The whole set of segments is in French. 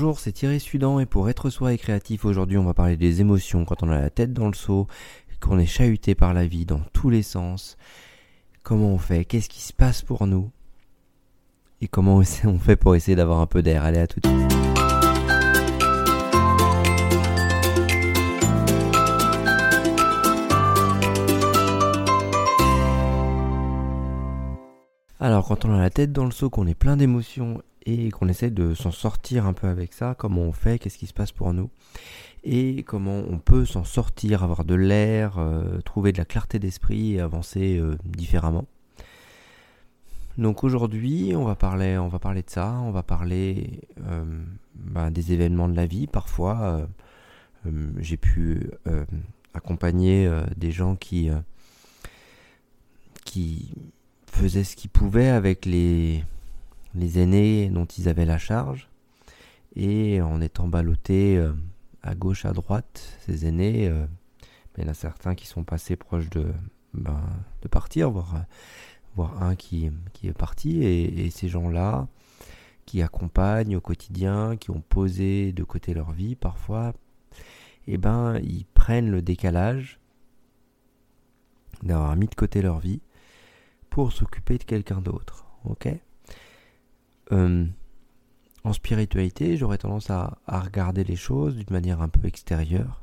Bonjour, c'est Thierry Sudan et pour être soi et créatif, aujourd'hui on va parler des émotions quand on a la tête dans le seau, qu'on est chahuté par la vie dans tous les sens. Comment on fait? Qu'est-ce qui se passe pour nous? Et comment on fait pour essayer d'avoir un peu d'air? Allez, à tout de suite. Alors quand on a la tête dans le seau, qu'on est plein d'émotions et qu'on essaie de s'en sortir un peu avec ça, comment on fait, qu'est-ce qui se passe pour nous, et comment on peut s'en sortir, avoir de l'air, euh, trouver de la clarté d'esprit et avancer euh, différemment. Donc aujourd'hui, on va parler, on va parler de ça, on va parler euh, bah, des événements de la vie. Parfois, j'ai pu accompagner des gens qui qui faisaient ce qu'ils pouvaient avec les les aînés dont ils avaient la charge, et en étant ballottés euh, à gauche, à droite, ces aînés, euh, il y en a certains qui sont passés proches de, ben, de partir, voire, voire un qui, est parti, et, ces gens-là qui accompagnent au quotidien, qui ont posé de côté leur vie parfois, eh ben, ils prennent le décalage d'avoir mis de côté leur vie pour s'occuper de quelqu'un d'autre. Ok? Euh, en spiritualité, j'aurais tendance à, regarder les choses d'une manière un peu extérieure,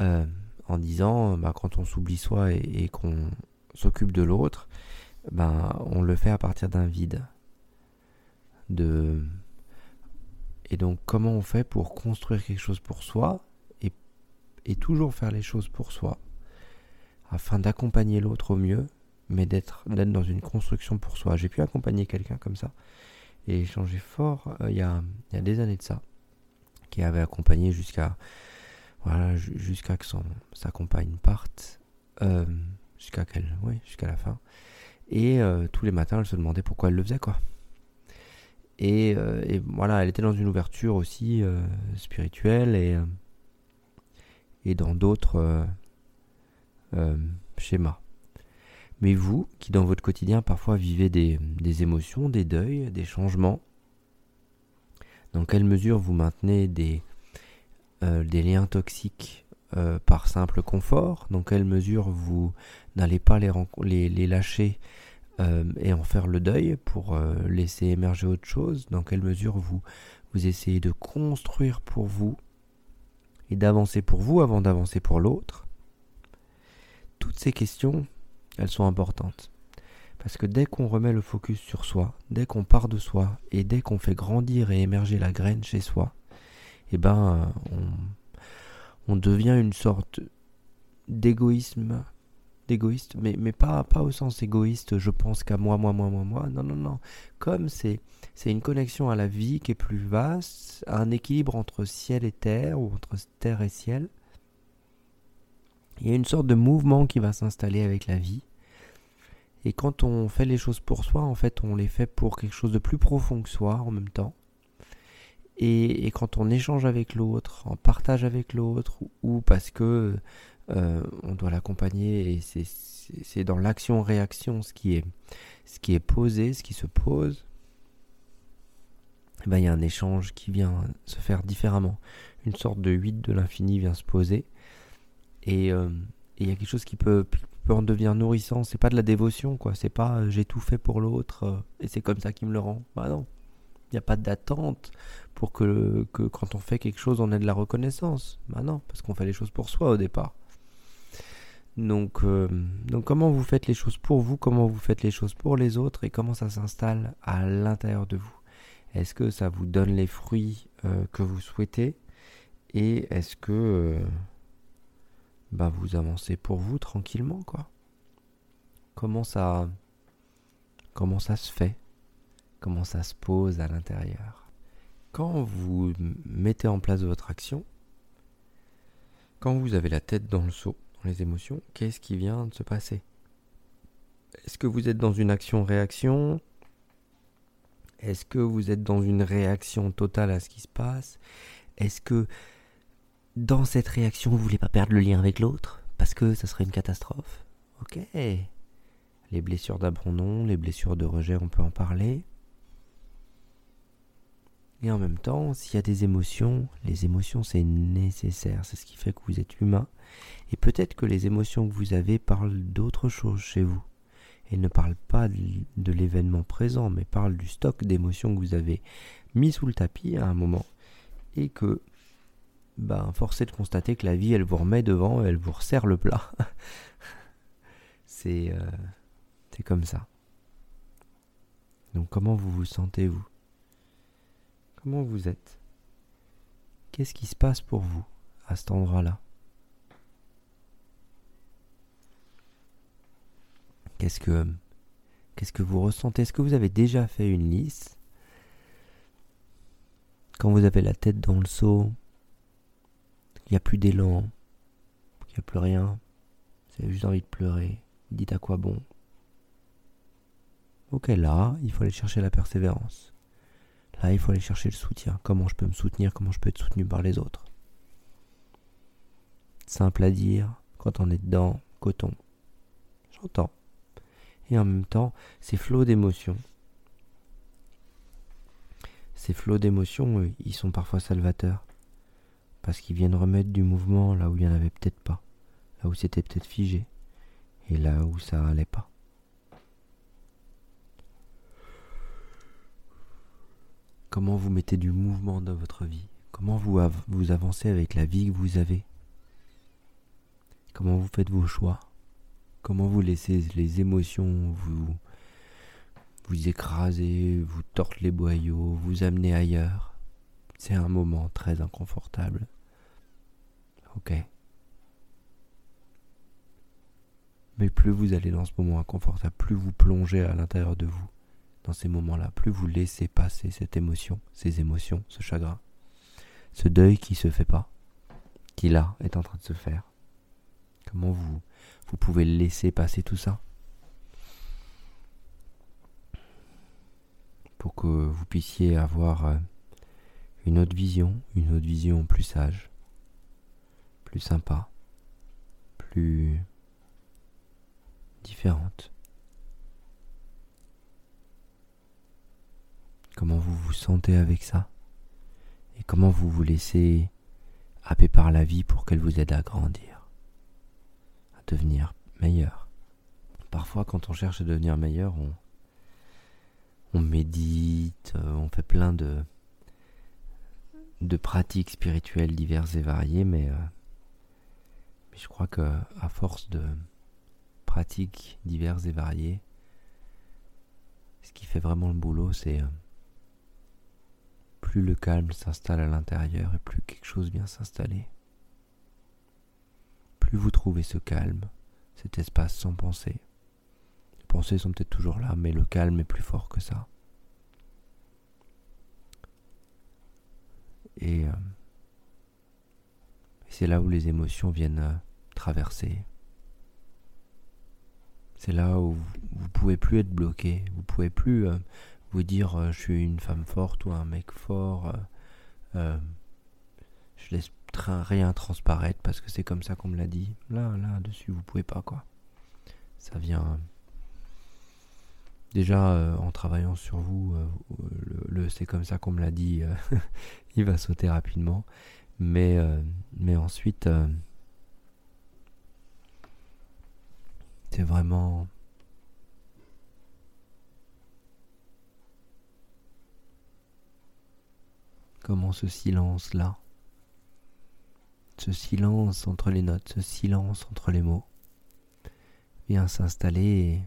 euh, en disant, bah, quand on s'oublie soi et, qu'on s'occupe de l'autre, ben, on le fait à partir d'un vide. De... Et donc, comment on fait pour construire quelque chose pour soi et, et toujours faire les choses pour soi, afin d'accompagner l'autre au mieux mais d'être dans une construction pour soi. J'ai pu accompagner quelqu'un comme ça et échanger fort euh, il, y a, y, a, des années de ça, qui avait accompagné jusqu'à voilà, jusqu'à que son, sa compagne parte, euh, jusqu'à oui, jusqu'à la fin. Et euh, tous les matins, elle se demandait pourquoi elle le faisait, quoi. Et, et voilà, elle était dans une ouverture aussi spirituelle et, et dans d'autres schémas. Mais vous, qui dans votre quotidien parfois vivez des, émotions, des deuils, des changements, dans quelle mesure vous maintenez des, euh, des liens toxiques euh, par simple confort, dans quelle mesure vous n'allez pas les, les, lâcher euh, et en faire le deuil pour laisser émerger autre chose, dans quelle mesure vous, vous essayez de construire pour vous et d'avancer pour vous avant d'avancer pour l'autre? Toutes ces questions, elles sont importantes. Parce que dès qu'on remet le focus sur soi, dès qu'on part de soi, et dès qu'on fait grandir et émerger la graine chez soi, eh ben, on, devient une sorte d'égoïsme, d'égoïste, mais, mais pas, pas au sens égoïste, je pense qu'à moi, moi, moi, moi, moi, non, non, non. Comme c'est, c'est une connexion à la vie qui est plus vaste, un équilibre entre ciel et terre, ou entre terre et ciel, il y a une sorte de mouvement qui va s'installer avec la vie. Et quand on fait les choses pour soi, en fait, on les fait pour quelque chose de plus profond que soi en même temps. Et, quand on échange avec l'autre, en partage avec l'autre, ou parce que euh, on doit l'accompagner, et c'est dans l'action-réaction ce qui est posé, ce qui se pose. Eh ben, il y a un échange qui vient se faire différemment. Une sorte de 8 de l'infini vient se poser. Euh, et il y a quelque chose qui peut, peut en devenir nourrissant. C'est pas de la dévotion, quoi. C'est pas euh, j'ai tout fait pour l'autre euh, et c'est comme ça qui me le rend. Bah non. Il n'y a pas d'attente pour que, que quand on fait quelque chose, on ait de la reconnaissance. Bah non, parce qu'on fait les choses pour soi au départ. Donc, donc comment vous faites les choses pour vous, comment vous faites les choses pour les autres et comment ça s'installe à l'intérieur de vous? Est-ce que ça vous donne les fruits que vous souhaitez? Et est-ce que bah vous avancez pour vous tranquillement quoi. Comment ça comment ça se fait? Comment ça se pose à l'intérieur? Quand vous mettez en place votre action, quand vous avez la tête dans le seau, dans les émotions, qu'est-ce qui vient de se passer? Est-ce que vous êtes dans une action-réaction Est-ce que vous êtes dans une réaction totale à ce qui se passe? Est-ce que dans cette réaction, vous voulez pas perdre le lien avec l'autre parce que ça serait une catastrophe. Ok. Les blessures d'abandon, les blessures de rejet, on peut en parler. Et en même temps, s'il y a des émotions, les émotions c'est nécessaire, c'est ce qui fait que vous êtes humain. Et peut-être que les émotions que vous avez parlent d'autre chose chez vous. Elles ne parlent pas de l'événement présent, mais parlent du stock d'émotions que vous avez mis sous le tapis à un moment. Et que, ben, force est de constater que la vie, elle vous remet devant, elle vous resserre le plat. c'est, euh, c'est comme ça. Donc comment vous vous sentez, vous Comment vous êtes? Qu'est-ce qui se passe pour vous à cet endroit-là? Qu'est-ce que qu'est-ce que vous ressentez? Est-ce que vous avez déjà fait une liste? Quand vous avez la tête dans le seau, il n'y a plus d'élan, il n'y a plus rien, vous avez juste envie de pleurer, dites à quoi bon? Ok, là, il faut aller chercher la persévérance. Là, il faut aller chercher le soutien. Comment je peux me soutenir? Comment je peux être soutenu par les autres? Simple à dire, quand on est dedans, coton. J'entends. Et en même temps, ces flots d'émotions. Ces flots d'émotions, ils sont parfois salvateurs. Parce qu'ils viennent remettre du mouvement là où il n'y en avait peut-être pas. Là où c'était peut-être figé. Et là où ça allait pas. Comment vous mettez du mouvement dans votre vie? Comment vous, vous avancez avec la vie que vous avez? Comment vous faites vos choix? Comment vous laissez les émotions vous, vous écraser, vous tordre les boyaux, vous amener ailleurs? C'est un moment très inconfortable. Ok. Mais plus vous allez dans ce moment inconfortable, plus vous plongez à l'intérieur de vous, dans ces moments-là, plus vous laissez passer cette émotion, ces émotions, ce chagrin, ce deuil qui se fait pas, qui là est en train de se faire. Comment vous, vous pouvez laisser passer tout ça? Pour que vous puissiez avoir euh, une autre vision, une autre vision plus sage, plus sympa, plus différente. comment vous vous sentez avec ça? Et comment vous vous laissez happer par la vie pour qu'elle vous aide à grandir, à devenir meilleur? Parfois, quand on cherche à devenir meilleur, on, on médite, euh, on fait plein de, de pratiques spirituelles diverses et variées, mais, euh, mais je crois que à force de pratiques diverses et variées, ce qui fait vraiment le boulot, c'est euh, plus le calme s'installe à l'intérieur et plus quelque chose vient s'installer. Plus vous trouvez ce calme, cet espace sans pensée. Les pensées sont peut-être toujours là, mais le calme est plus fort que ça. Et, euh, c'est là où les émotions viennent euh, traverser. C'est là où vous, vous pouvez plus être bloqué, vous pouvez plus euh, vous dire je suis une femme forte ou un mec fort. Euh, je laisse rien transparaître parce que c'est comme ça qu'on me l'a dit. Là, là, dessus, vous pouvez pas, quoi. Ça vient. Déjà, en travaillant sur vous, le, c'est comme ça qu'on me l'a dit, il va sauter rapidement. Mais, mais ensuite, c'est vraiment comment ce silence-là, ce silence entre les notes, ce silence entre les mots, vient s'installer et,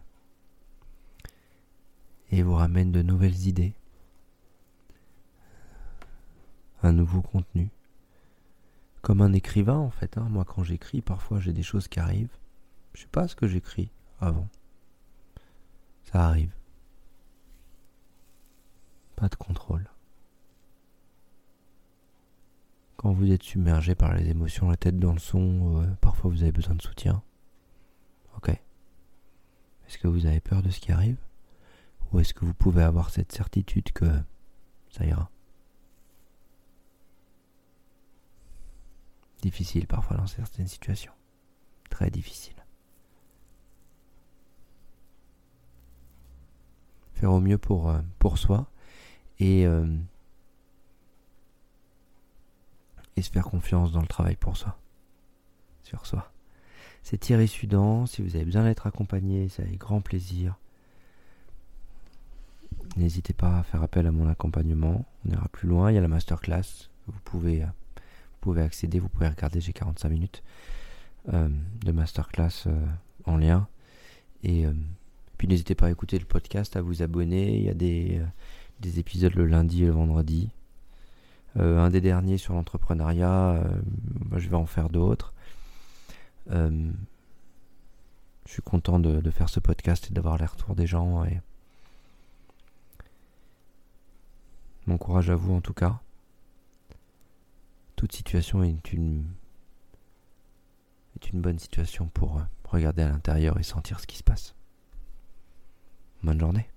vous ramène de nouvelles idées, un nouveau contenu. Comme un écrivain en fait, hein. moi quand j'écris, parfois j'ai des choses qui arrivent, je sais pas ce que j'écris avant. Ça arrive. Pas de contrôle. Quand vous êtes submergé par les émotions, la tête dans le son, euh, parfois vous avez besoin de soutien. Ok. Est-ce que vous avez peur de ce qui arrive? Est-ce que vous pouvez avoir cette certitude que ça ira? Difficile parfois dans certaines situations. Très difficile. Faire au mieux pour, euh, soi et, euh, et se faire confiance dans le travail pour soi. Sur soi. C'est Thierry Sudan. Si vous avez besoin d'être accompagné, c'est avec grand plaisir. N'hésitez pas à faire appel à mon accompagnement. On ira plus loin. Il y a la masterclass. Vous pouvez, euh, vous pouvez accéder. Vous pouvez regarder. J'ai 45 minutes euh, de masterclass euh, en lien. Et puis n'hésitez pas à écouter le podcast, à vous abonner. Il y a des, des épisodes le lundi et le vendredi. un des derniers sur l'entrepreneuriat. je vais en faire d'autres. je suis content de, faire ce podcast et d'avoir les retours des gens. Mon courage à vous en tout cas. Toute situation est une, bonne situation pour euh, regarder à l'intérieur et sentir ce qui se passe. Bonne journée.